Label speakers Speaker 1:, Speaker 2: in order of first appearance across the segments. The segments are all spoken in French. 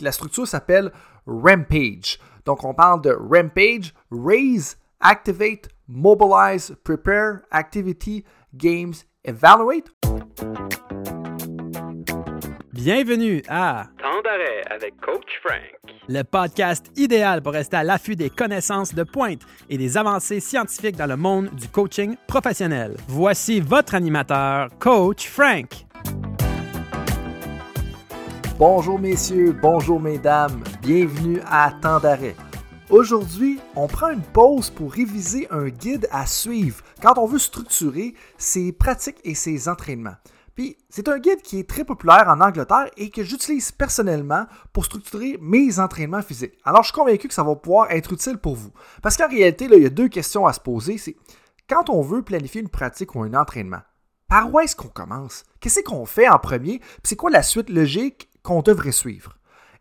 Speaker 1: La structure s'appelle Rampage. Donc, on parle de Rampage, Raise, Activate, Mobilize, Prepare, Activity, Games, Evaluate.
Speaker 2: Bienvenue à
Speaker 3: Temps d'arrêt avec Coach Frank.
Speaker 2: le podcast idéal pour rester à l'affût des connaissances de pointe et des avancées scientifiques dans le monde du coaching professionnel. Voici votre animateur, Coach Frank.
Speaker 1: Bonjour messieurs, bonjour mesdames, bienvenue à Temps d'arrêt. Aujourd'hui, on prend une pause pour réviser un guide à suivre quand on veut structurer ses pratiques et ses entraînements. Puis, c'est un guide qui est très populaire en Angleterre et que j'utilise personnellement pour structurer mes entraînements physiques. Alors, je suis convaincu que ça va pouvoir être utile pour vous. Parce qu'en réalité, là, il y a deux questions à se poser. C'est quand on veut planifier une pratique ou un entraînement, par où est-ce qu'on commence? Qu'est-ce qu'on fait en premier? Puis c'est quoi la suite logique qu'on devrait suivre?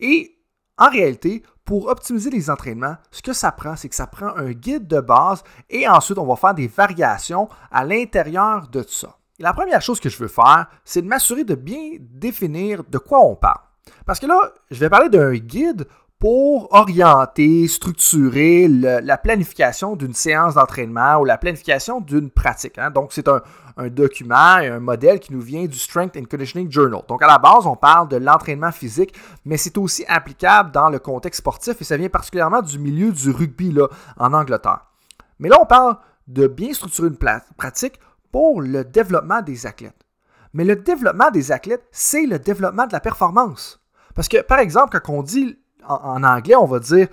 Speaker 1: Et en réalité, pour optimiser les entraînements, ce que ça prend, c'est que ça prend un guide de base et ensuite on va faire des variations à l'intérieur de ça. La première chose que je veux faire, c'est de m'assurer de bien définir de quoi on parle. Parce que là, je vais parler d'un guide pour orienter, structurer la planification d'une séance d'entraînement ou la planification d'une pratique. hein. Donc, c'est un, document et un modèle qui nous vient du Strength and Conditioning Journal. Donc, à la base, on parle de l'entraînement physique, mais c'est aussi applicable dans le contexte sportif et ça vient particulièrement du milieu du rugby là, en Angleterre. Mais là, on parle de bien structurer une pratique pour le développement des athlètes. Mais le développement des athlètes, c'est le développement de la performance. Parce que, par exemple, quand on dit en, anglais, on va dire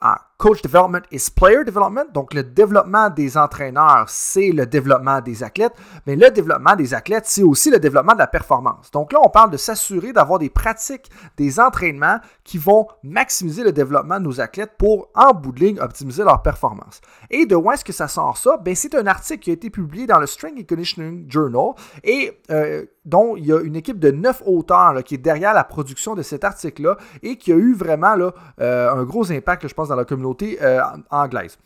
Speaker 1: ah, Coach Development is Player Development. Donc, le développement des entraîneurs, c'est le développement des athlètes. Mais le développement des athlètes, c'est aussi le développement de la performance. Donc là, on parle de s'assurer d'avoir des pratiques, des entraînements qui vont maximiser le développement de nos athlètes pour, en bout de ligne, optimiser leur performance. Et de où est-ce que ça sort ça? Ben, c'est un article qui a été publié dans le Strength and Conditioning Journal et euh, dont il y a une équipe de neuf auteurs qui est derrière la production de cet article-là et qui a eu vraiment là, euh, un gros impact, je pense, dans la communauté euh, anglaise.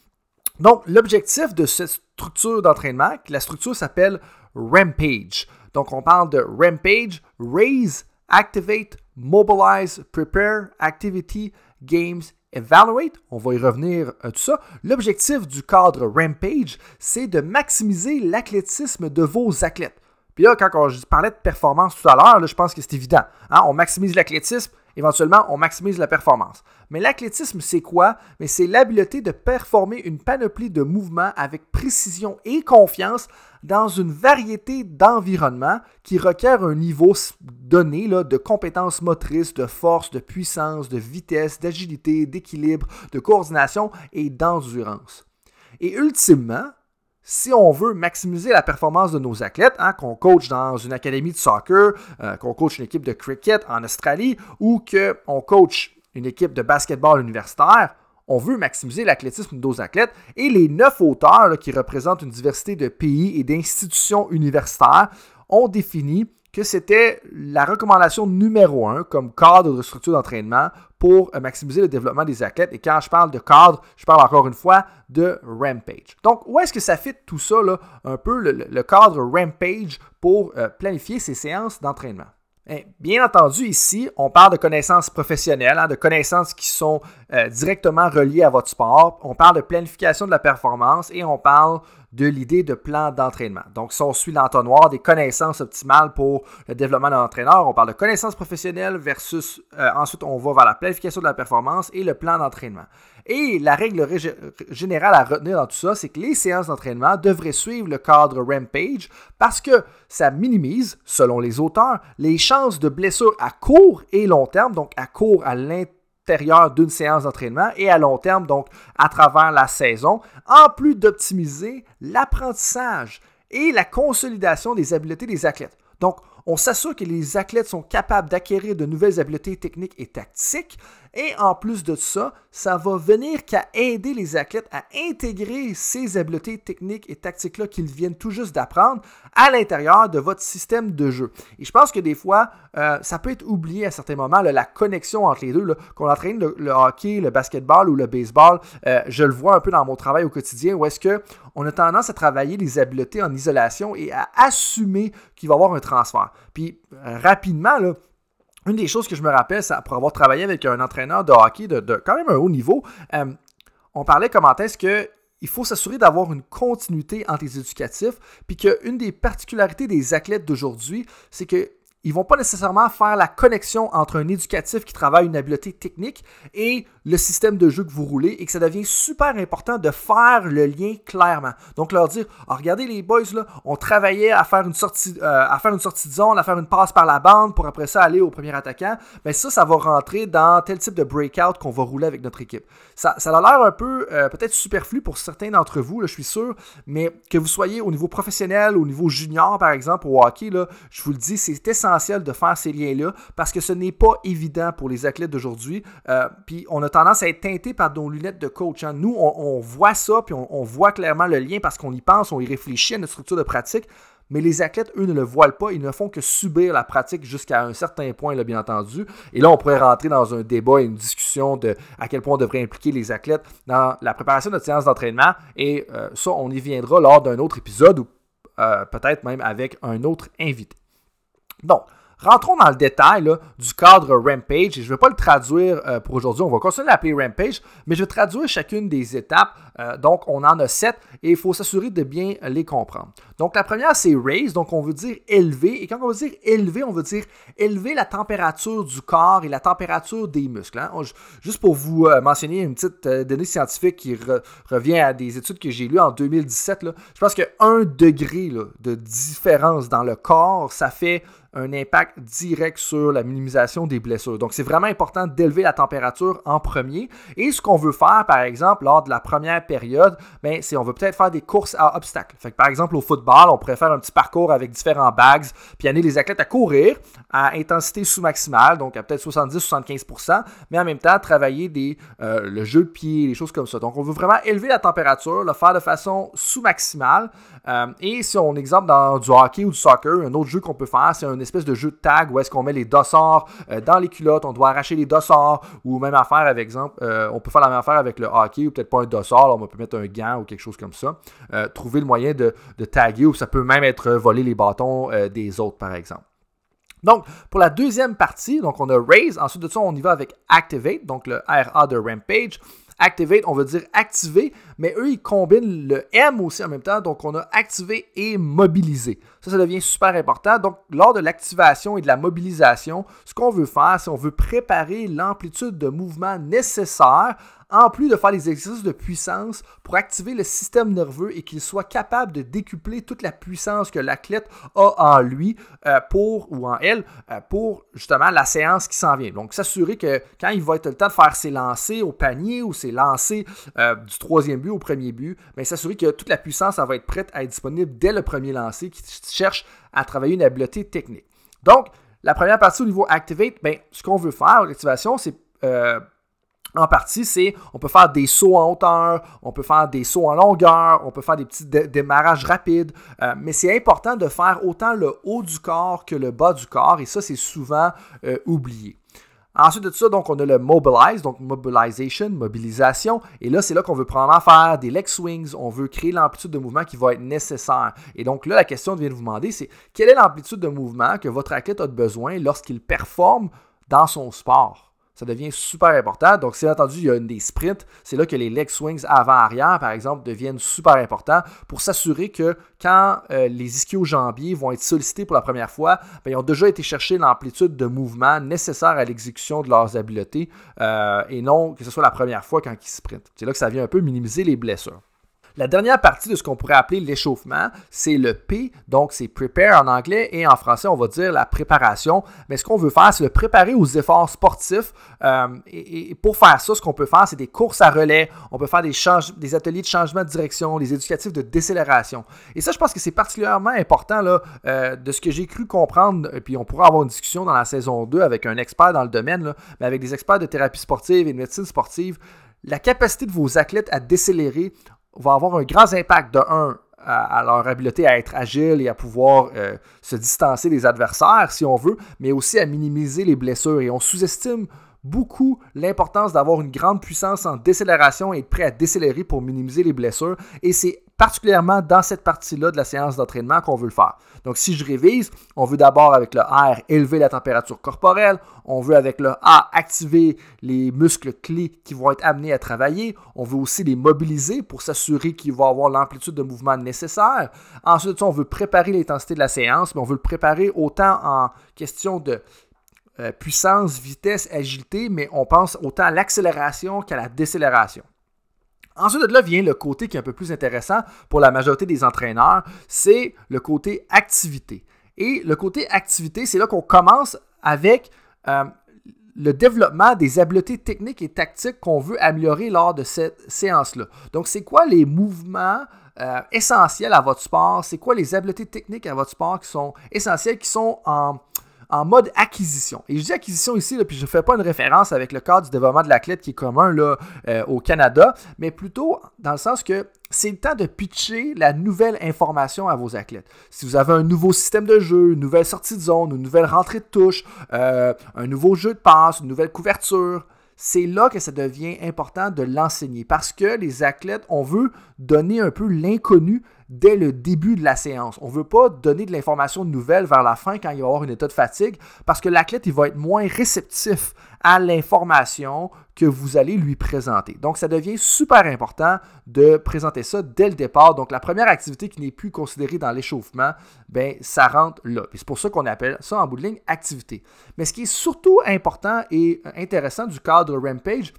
Speaker 1: Donc, l'objectif de cette structure d'entraînement, la structure s'appelle Rampage. Donc, on parle de Rampage, Raise, Activate, Mobilize, Prepare, Activity, Games, Evaluate. On va y revenir à tout ça. L'objectif du cadre Rampage, c'est de maximiser l'athlétisme de vos athlètes. Puis là, quand je parlais de performance tout à l'heure, je pense que c'est évident. hein. On maximise l'athlétisme, éventuellement, on maximise la performance. Mais l'athlétisme, c'est quoi? Mais c'est l'habileté de performer une panoplie de mouvements avec précision et confiance dans une variété d'environnements qui requièrent un niveau donné là, de compétences motrices, de force, de puissance, de vitesse, d'agilité, d'équilibre, de coordination et d'endurance. Et ultimement, si on veut maximiser la performance de nos athlètes, hein, qu'on coach dans une académie de soccer, euh, qu'on coach une équipe de cricket en Australie ou qu'on coach une équipe de basketball universitaire, on veut maximiser l'athlétisme de nos athlètes et les neuf auteurs qui représentent une diversité de pays et d'institutions universitaires ont défini que c'était la recommandation numéro un comme cadre de structure d'entraînement pour euh, maximiser le développement des athlètes. Et quand je parle de cadre, je parle encore une fois de Rampage. Donc, où est-ce que ça fit tout ça, là, un peu le, cadre Rampage pour euh, planifier ces séances d'entraînement? Eh, Bien entendu, ici, on parle de connaissances professionnelles, hein, de connaissances qui sont euh, directement reliées à votre sport. On parle de planification de la performance et on parle de l'idée de plan d'entraînement. Donc, si on suit l'entonnoir des connaissances optimales pour le développement d'un entraîneur, on parle de connaissances professionnelles versus euh, ensuite on va vers la planification de la performance et le plan d'entraînement. Et la règle générale à retenir dans tout ça, c'est que les séances d'entraînement devraient suivre le cadre Rampage parce que ça minimise, selon les auteurs, les chances de blessures à court et long terme, donc à court à l'intérieur d'une séance d'entraînement et à long terme, donc à travers la saison, en plus d'optimiser l'apprentissage et la consolidation des habiletés des athlètes. Donc, on s'assure que les athlètes sont capables d'acquérir de nouvelles habiletés techniques et tactiques. Et en plus de ça, ça va venir qu'à aider les athlètes à intégrer ces habiletés techniques et tactiques-là qu'ils viennent tout juste d'apprendre à l'intérieur de votre système de jeu. Et je pense que des fois, euh, ça peut être oublié à certains moments, la connexion entre les deux, qu'on entraîne le, le hockey, le basketball ou le baseball. euh, je le vois un peu dans mon travail au quotidien où est-ce que on a tendance à travailler les habiletés en isolation et à assumer qu'il va y avoir un transfert. Puis euh, rapidement, là, une des choses que je me rappelle, c'est pour avoir travaillé avec un entraîneur de hockey de, quand même un haut niveau, euh, on parlait comment est-ce que il faut s'assurer d'avoir une continuité entre les éducatifs, puis qu'une des particularités des athlètes d'aujourd'hui, c'est que ils vont pas nécessairement faire la connexion entre un éducatif qui travaille une habileté technique et le système de jeu que vous roulez et que ça devient super important de faire le lien clairement. Donc leur dire ah, regardez les boys là, on travaillait à faire une sortie euh, à faire une sortie de zone, à faire une passe par la bande pour après ça aller au premier attaquant, mais ça ça va rentrer dans tel type de breakout qu'on va rouler avec notre équipe. Ça, ça a l'air un peu euh, peut-être superflu pour certains d'entre vous, je suis sûr, mais que vous soyez au niveau professionnel, au niveau junior par exemple au hockey là, je vous le dis, c'est essentiel de faire ces liens là parce que ce n'est pas évident pour les athlètes d'aujourd'hui. Euh, puis on a tendance à être teinté par nos lunettes de coach. Hein. Nous, on, voit ça, puis on, voit clairement le lien parce qu'on y pense, on y réfléchit à notre structure de pratique. Mais les athlètes, eux, ne le voient pas. Ils ne font que subir la pratique jusqu'à un certain point, bien entendu. Et là, on pourrait rentrer dans un débat et une discussion de à quel point on devrait impliquer les athlètes dans la préparation de notre séance d'entraînement. Et euh, ça, on y viendra lors d'un autre épisode ou euh, peut-être même avec un autre invité. Donc, Rentrons dans le détail du cadre Rampage. Et je ne vais pas le traduire euh, pour aujourd'hui. On va continuer à l'appeler Rampage, mais je vais traduire chacune des étapes. Euh, donc, on en a sept et il faut s'assurer de bien les comprendre. Donc, la première, c'est raise. Donc, on veut dire élever. Et quand on veut dire élever, on veut dire élever la température du corps et la température des muscles. Hein. juste pour vous euh, mentionner une petite donnée scientifique qui revient à des études que j'ai lues en 2017. je pense que 1 degré de différence dans le corps, ça fait un impact direct sur la minimisation des blessures. Donc, c'est vraiment important d'élever la température en premier. Et ce qu'on veut faire, par exemple, lors de la première période, ben, c'est on veut peut-être faire des courses à obstacles. Fait par exemple, au football, on pourrait faire un petit parcours avec différents bags, puis amener les athlètes à courir à intensité sous-maximale, donc à peut-être 70-75%, mais en même temps, travailler des, euh, le jeu de pied, des choses comme ça. Donc, on veut vraiment élever la température, le faire de façon sous-maximale. Euh, et si on exemple dans du hockey ou du soccer, un autre jeu qu'on peut faire, c'est un espèce de jeu de tag où est-ce qu'on met les dossards euh, dans les culottes, on doit arracher les dossards, ou même affaire, avec exemple, euh, on peut faire la même affaire avec le hockey, ou peut-être pas un dossard, on peut mettre un gant ou quelque chose comme ça. Euh, trouver le moyen de, de, taguer, ou ça peut même être voler les bâtons des autres, par exemple. Donc, pour la deuxième partie, donc on a Raise. Ensuite de ça, on y va avec Activate, donc le RA de Rampage. Activate, on veut dire activer, mais eux, ils combinent le M aussi en même temps. Donc, on a activé et mobilisé. Ça, ça devient super important. Donc, lors de l'activation et de la mobilisation, ce qu'on veut faire, c'est on veut préparer l'amplitude de mouvement nécessaire en plus de faire des exercices de puissance pour activer le système nerveux et qu'il soit capable de décupler toute la puissance que l'athlète a en lui euh, pour ou en elle euh, pour justement la séance qui s'en vient. Donc s'assurer que quand il va être le temps de faire ses lancers au panier ou ses lancers euh, du troisième but au premier but, mais ben, s'assurer que toute la puissance va être prête à être disponible dès le premier lancer qui cherche à travailler une habileté technique. Donc la première partie au niveau activate, ben, ce qu'on veut faire, l'activation, c'est en partie, c'est on peut faire des sauts en hauteur, on peut faire des sauts en longueur, on peut faire des petits démarrages rapides, euh, mais c'est important de faire autant le haut du corps que le bas du corps, et ça, c'est souvent euh, oublié. Ensuite de ça, donc, on a le mobilize, donc mobilization, mobilisation. Et là, c'est là qu'on veut probablement faire des leg swings. On veut créer l'amplitude de mouvement qui va être nécessaire. Et donc là, la question vient de vous demander, c'est quelle est l'amplitude de mouvement que votre athlète a besoin lorsqu'il performe dans son sport? Ça devient super important. Donc, si entendu, il y a des sprints, c'est là que les leg swings avant-arrière, par exemple, deviennent super importants pour s'assurer que quand euh, les ischio-jambiers vont être sollicités pour la première fois, ben, ils ont déjà été chercher l'amplitude de mouvement nécessaire à l'exécution de leurs habiletés euh, et non que ce soit la première fois quand ils sprintent. C'est là que ça vient un peu minimiser les blessures. La dernière partie de ce qu'on pourrait appeler l'échauffement, c'est le P, donc c'est prepare en anglais et en français on va dire la préparation. Mais ce qu'on veut faire, c'est le préparer aux efforts sportifs. Euh, et, pour faire ça, ce qu'on peut faire, c'est des courses à relais, on peut faire des, ateliers de changement de direction, des éducatifs de décélération. Et ça, je pense que c'est particulièrement important euh, de ce que j'ai cru comprendre, puis on pourra avoir une discussion dans la saison 2 avec un expert dans le domaine, mais avec des experts de thérapie sportive et de médecine sportive la capacité de vos athlètes à décélérer va avoir un grand impact de 1 à, leur habileté à être agile et à pouvoir euh, se distancer des adversaires si on veut, mais aussi à minimiser les blessures. Et on sous-estime beaucoup l'importance d'avoir une grande puissance en décélération et être prêt à décélérer pour minimiser les blessures. Et c'est particulièrement dans cette partie-là de la séance d'entraînement qu'on veut le faire. Donc, si je révise, on veut d'abord avec le R élever la température corporelle, on veut avec le A activer les muscles clés qui vont être amenés à travailler, on veut aussi les mobiliser pour s'assurer qu'ils vont avoir l'amplitude de mouvement nécessaire. Ensuite, on veut préparer l'intensité de la séance, mais on veut le préparer autant en question de euh, puissance, vitesse, agilité, mais on pense autant à l'accélération qu'à la décélération. Ensuite de là vient le côté qui est un peu plus intéressant pour la majorité des entraîneurs, c'est le côté activité. Et le côté activité, c'est là qu'on commence avec euh, le développement des habiletés techniques et tactiques qu'on veut améliorer lors de cette séance-là. Donc, c'est quoi les mouvements euh, essentiels à votre sport? C'est quoi les habiletés techniques à votre sport qui sont essentielles, qui sont en en mode acquisition. Et je dis acquisition ici, puis je ne fais pas une référence avec le cadre du développement de l'athlète qui est commun là, euh, au Canada, mais plutôt dans le sens que c'est le temps de pitcher la nouvelle information à vos athlètes. Si vous avez un nouveau système de jeu, une nouvelle sortie de zone, une nouvelle rentrée de touche, euh, un nouveau jeu de passe, une nouvelle couverture, c'est là que ça devient important de l'enseigner parce que les athlètes, on veut donner un peu l'inconnu dès le début de la séance. On ne veut pas donner de l'information nouvelle vers la fin quand il va y avoir un état de fatigue parce que l'athlète il va être moins réceptif à l'information que vous allez lui présenter. Donc, ça devient super important de présenter ça dès le départ. Donc, la première activité qui n'est plus considérée dans l'échauffement, ben, ça rentre là. C'est pour ça qu'on appelle ça en bout de ligne activité. Mais ce qui est surtout important et intéressant du cadre Rampage,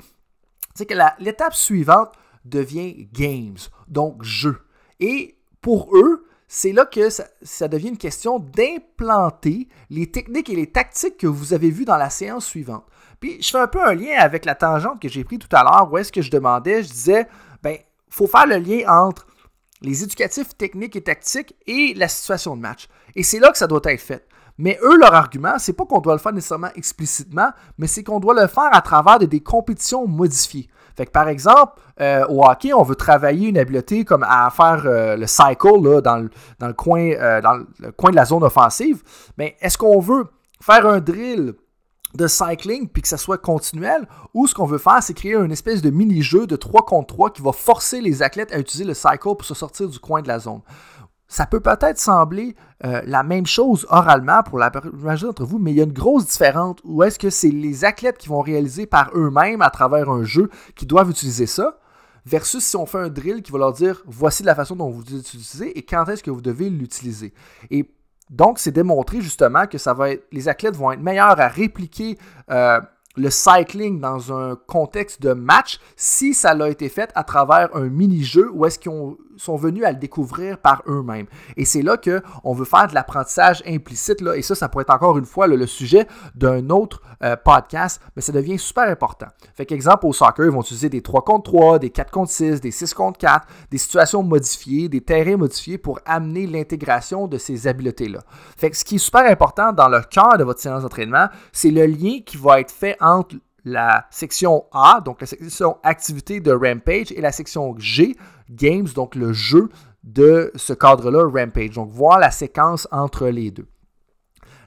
Speaker 1: c'est que l'étape suivante devient games, donc jeu. Et pour eux, c'est là que ça, devient une question d'implanter les techniques et les tactiques que vous avez vues dans la séance suivante. Puis je fais un peu un lien avec la tangente que j'ai pris tout à l'heure, où est-ce que je demandais, je disais, ben, faut faire le lien entre les éducatifs techniques et tactiques et la situation de match. Et c'est là que ça doit être fait. Mais eux, leur argument, c'est pas qu'on doit le faire nécessairement explicitement, mais c'est qu'on doit le faire à travers des compétitions modifiées. Fait que par exemple, euh, au hockey, on veut travailler une habileté comme à faire euh, le cycle dans, le, coin, euh, dans le coin de la zone offensive. Mais est-ce qu'on veut faire un drill de cycling puis que ça soit continuel? Ou ce qu'on veut faire c'est créer une espèce de mini-jeu de 3 contre 3 qui va forcer les athlètes à utiliser le cycle pour se sortir du coin de la zone ça peut peut-être sembler euh, la même chose oralement pour la majorité d'entre vous, mais il y a une grosse différence où est-ce que c'est les athlètes qui vont réaliser par eux-mêmes à travers un jeu qui doivent utiliser ça, versus si on fait un drill qui va leur dire voici la façon dont vous l'utilisez et quand est-ce que vous devez l'utiliser. Et donc, c'est démontré justement que ça va être, les athlètes vont être meilleurs à répliquer euh, le cycling dans un contexte de match si ça a été fait à travers un mini-jeu où est-ce qu'ils sont venus à le découvrir par eux-mêmes. Et c'est là qu'on veut faire de l'apprentissage implicite, et ça, ça pourrait être encore une fois le sujet d'un autre euh, podcast, mais ça devient super important. Fait qu'exemple, au soccer, ils vont utiliser des 3 contre 3, des 4 contre 6, des 6 contre 4, des situations modifiées, des terrains modifiés pour amener l'intégration de ces habiletés-là. Fait que ce qui est super important dans le cœur de votre séance d'entraînement, c'est le lien qui va être fait entre la section A, donc la section activité de Rampage, et la section G, Games, donc le jeu de ce cadre-là, Rampage. Donc voir la séquence entre les deux.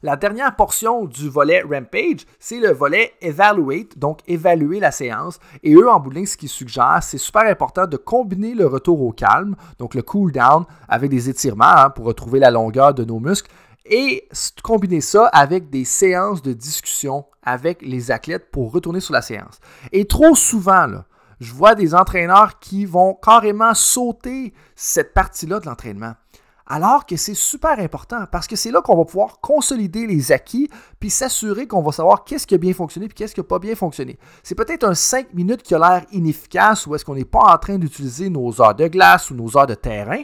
Speaker 1: La dernière portion du volet Rampage, c'est le volet Evaluate, donc évaluer la séance. Et eux, en bout de ligne, ce qu'ils suggèrent, c'est super important de combiner le retour au calme, donc le cool down, avec des étirements hein, pour retrouver la longueur de nos muscles, et combiner ça avec des séances de discussion avec les athlètes pour retourner sur la séance. Et trop souvent, je vois des entraîneurs qui vont carrément sauter cette partie-là de l'entraînement. Alors que c'est super important parce que c'est là qu'on va pouvoir consolider les acquis puis s'assurer qu'on va savoir qu'est-ce qui a bien fonctionné puis qu'est-ce qui n'a pas bien fonctionné. C'est peut-être un 5 minutes qui a l'air inefficace ou est-ce qu'on n'est pas en train d'utiliser nos heures de glace ou nos heures de terrain,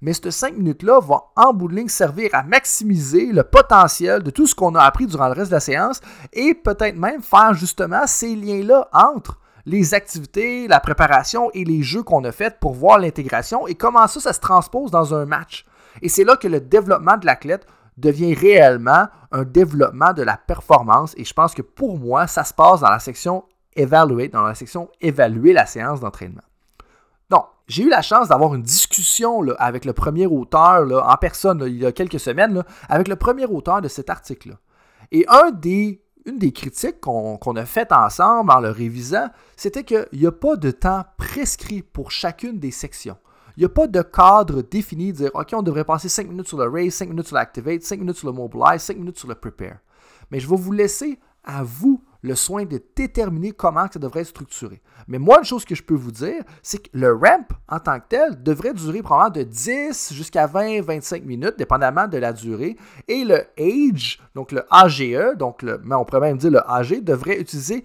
Speaker 1: mais ces 5 minutes-là vont en bout de ligne servir à maximiser le potentiel de tout ce qu'on a appris durant le reste de la séance et peut-être même faire justement ces liens-là entre les activités, la préparation et les jeux qu'on a faits pour voir l'intégration et comment ça, ça se transpose dans un match. Et c'est là que le développement de l'athlète devient réellement un développement de la performance. Et je pense que pour moi, ça se passe dans la section Evaluate, dans la section Évaluer la séance d'entraînement. J'ai eu la chance d'avoir une discussion avec le premier auteur en personne il y a quelques semaines, avec le premier auteur de cet article-là. Et une des critiques qu'on a faites ensemble en le révisant, c'était qu'il n'y a pas de temps prescrit pour chacune des sections. Il n'y a pas de cadre défini de dire, OK, on devrait passer 5 minutes sur le raise, 5 minutes sur l'activate, 5 minutes sur le mobilize, 5 minutes sur le prepare. Mais je vais vous laisser à vous le soin de déterminer comment ça devrait être structuré. Mais moi, une chose que je peux vous dire, c'est que le ramp en tant que tel devrait durer probablement de 10 jusqu'à 20-25 minutes, dépendamment de la durée. Et le age, donc le AGE, donc le, mais on pourrait même dire le AG, devrait utiliser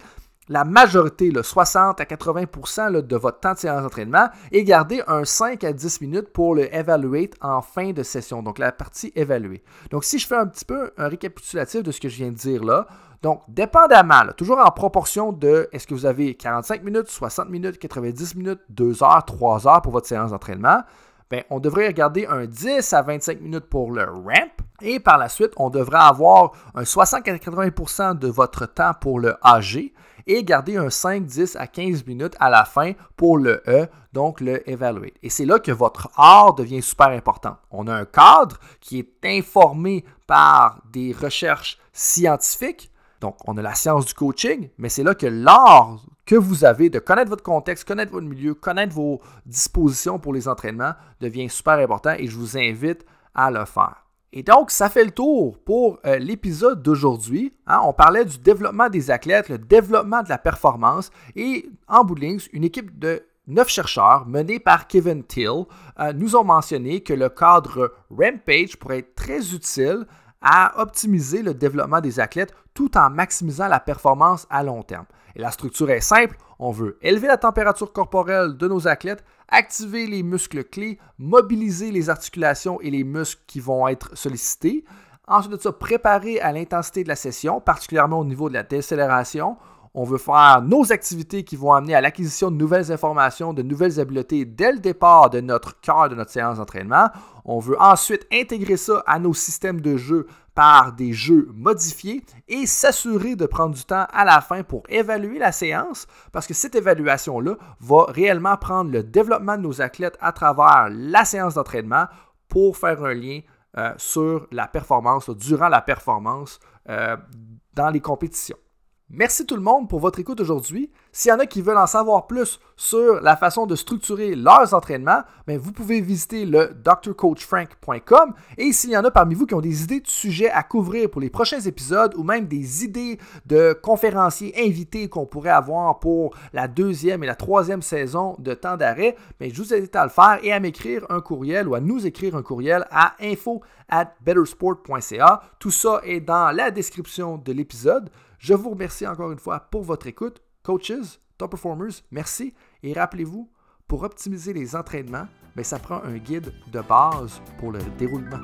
Speaker 1: la majorité, le 60 à 80% de votre temps de séance d'entraînement et garder un 5 à 10 minutes pour le evaluate en fin de session, donc la partie évaluée. Donc, si je fais un petit peu un récapitulatif de ce que je viens de dire là, donc, dépendamment, toujours en proportion de est-ce que vous avez 45 minutes, 60 minutes, 90 minutes, 2 heures, 3 heures pour votre séance d'entraînement, ben, on devrait regarder un 10 à 25 minutes pour le ramp. Et par la suite, on devrait avoir un 60 à 80% de votre temps pour le AG et garder un 5, 10 à 15 minutes à la fin pour le E, donc le Evaluate. Et c'est là que votre art devient super important. On a un cadre qui est informé par des recherches scientifiques. Donc, on a la science du coaching, mais c'est là que l'art que vous avez de connaître votre contexte, connaître votre milieu, connaître vos dispositions pour les entraînements devient super important et je vous invite à le faire. Et donc, ça fait le tour pour euh, l'épisode d'aujourd'hui. Hein. on parlait du développement des athlètes, le développement de la performance et en bout de une équipe de neuf chercheurs menés par Kevin Till euh, nous ont mentionné que le cadre Rampage pourrait être très utile à optimiser le développement des athlètes tout en maximisant la performance à long terme. Et la structure est simple, on veut élever la température corporelle de nos athlètes, activer les muscles clés, mobiliser les articulations et les muscles qui vont être sollicités. Ensuite de ça, préparer à l'intensité de la session, particulièrement au niveau de la décélération. On veut faire nos activités qui vont amener à l'acquisition de nouvelles informations, de nouvelles habiletés dès le départ de notre cœur de notre séance d'entraînement. On veut ensuite intégrer ça à nos systèmes de jeu par des jeux modifiés et s'assurer de prendre du temps à la fin pour évaluer la séance parce que cette évaluation-là va réellement prendre le développement de nos athlètes à travers la séance d'entraînement pour faire un lien euh, sur la performance, durant la performance euh, dans les compétitions. Merci tout le monde pour votre écoute aujourd'hui. S'il y en a qui veulent en savoir plus sur la façon de structurer leurs entraînements, ben, vous pouvez visiter le drcoachfrank.com. Et s'il y en a parmi vous qui ont des idées de sujets à couvrir pour les prochains épisodes ou même des idées de conférenciers invités qu'on pourrait avoir pour la deuxième et la troisième saison de temps d'arrêt, ben, je vous invite à le faire et à m'écrire un courriel ou à nous écrire un courriel à info at bettersport.ca. Tout ça est dans la description de l'épisode. Je vous remercie encore une fois pour votre écoute. Coaches, top performers, merci. Et rappelez-vous, pour optimiser les entraînements, mais ben, ça prend un guide de base pour le déroulement.